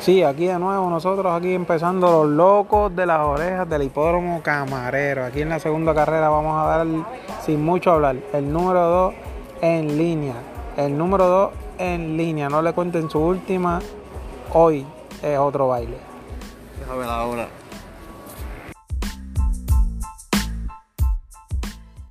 Sí, aquí de nuevo nosotros aquí empezando los locos de las orejas del hipódromo camarero. Aquí en la segunda carrera vamos a dar sin mucho hablar el número 2 en línea. El número 2 en línea. No le cuenten su última. Hoy es otro baile. Déjame la hora.